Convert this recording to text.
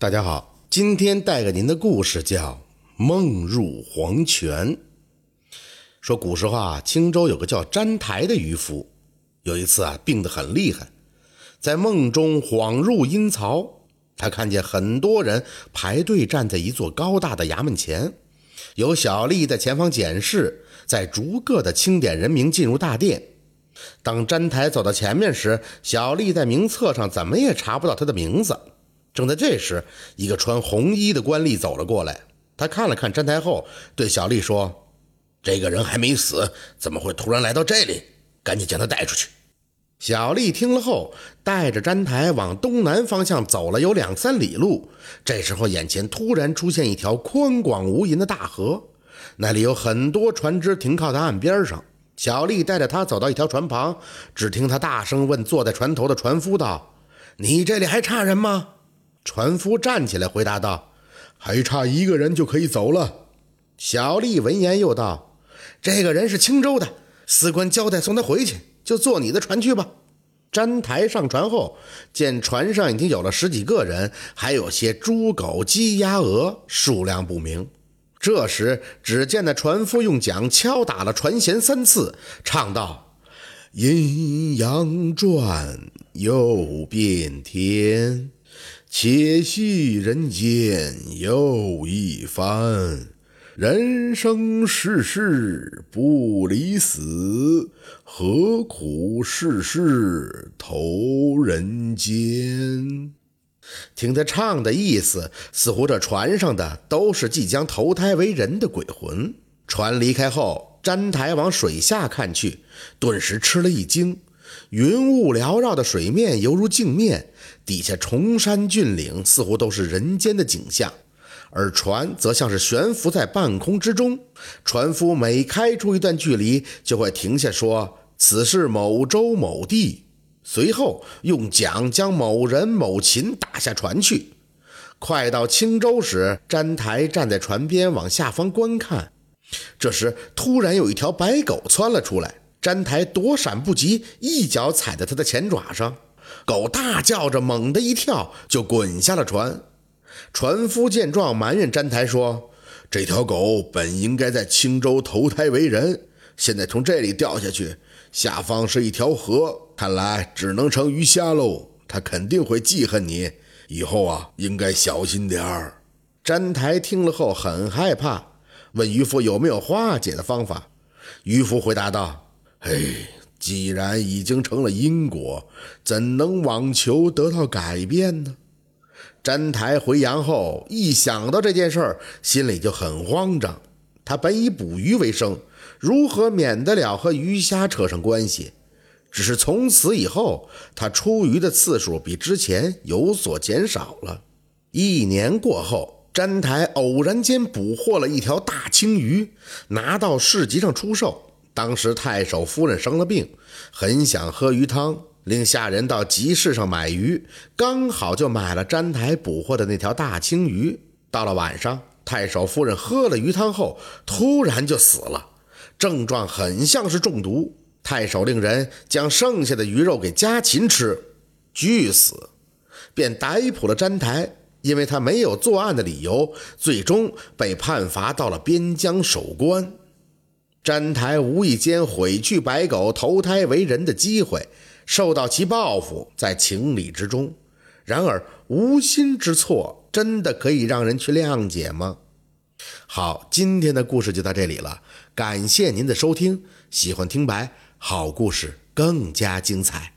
大家好，今天带给您的故事叫《梦入黄泉》。说古时候啊，青州有个叫詹台的渔夫，有一次啊，病得很厉害，在梦中恍入阴曹，他看见很多人排队站在一座高大的衙门前，有小吏在前方检视，在逐个的清点人名进入大殿。当詹台走到前面时，小吏在名册上怎么也查不到他的名字。正在这时，一个穿红衣的官吏走了过来。他看了看詹台后，对小丽说：“这个人还没死，怎么会突然来到这里？赶紧将他带出去。”小丽听了后，带着詹台往东南方向走了有两三里路。这时候，眼前突然出现一条宽广无垠的大河，那里有很多船只停靠在岸边上。小丽带着他走到一条船旁，只听他大声问坐在船头的船夫道：“你这里还差人吗？”船夫站起来回答道：“还差一个人就可以走了。”小丽闻言又道：“这个人是青州的，司官交代送他回去，就坐你的船去吧。”詹台上船后，见船上已经有了十几个人，还有些猪狗鸡鸭鹅，数量不明。这时，只见那船夫用桨敲打了船舷三次，唱道：“阴阳转，又变天。”且戏人间又一番，人生世世不离死，何苦世世投人间？听他唱的意思，似乎这船上的都是即将投胎为人的鬼魂。船离开后，詹台往水下看去，顿时吃了一惊。云雾缭绕的水面犹如镜面，底下崇山峻岭似乎都是人间的景象，而船则像是悬浮在半空之中。船夫每开出一段距离，就会停下说：“此是某州某地。”随后用桨将某人某禽打下船去。快到青州时，詹台站在船边往下方观看，这时突然有一条白狗窜了出来。詹台躲闪不及，一脚踩在他的前爪上，狗大叫着，猛地一跳，就滚下了船。船夫见状，埋怨詹台说：“这条狗本应该在青州投胎为人，现在从这里掉下去，下方是一条河，看来只能成鱼虾喽。他肯定会记恨你，以后啊，应该小心点儿。”詹台听了后很害怕，问渔夫有没有化解的方法。渔夫回答道。嘿，既然已经成了因果，怎能妄求得到改变呢？詹台回阳后，一想到这件事儿，心里就很慌张。他本以捕鱼为生，如何免得了和鱼虾扯上关系？只是从此以后，他出鱼的次数比之前有所减少了。一年过后，詹台偶然间捕获了一条大青鱼，拿到市集上出售。当时太守夫人生了病，很想喝鱼汤，令下人到集市上买鱼，刚好就买了詹台捕获的那条大青鱼。到了晚上，太守夫人喝了鱼汤后，突然就死了，症状很像是中毒。太守令人将剩下的鱼肉给家禽吃，拒死，便逮捕了詹台，因为他没有作案的理由，最终被判罚到了边疆守关。詹台无意间毁去白狗投胎为人的机会，受到其报复，在情理之中。然而无心之错，真的可以让人去谅解吗？好，今天的故事就到这里了，感谢您的收听。喜欢听白好故事，更加精彩。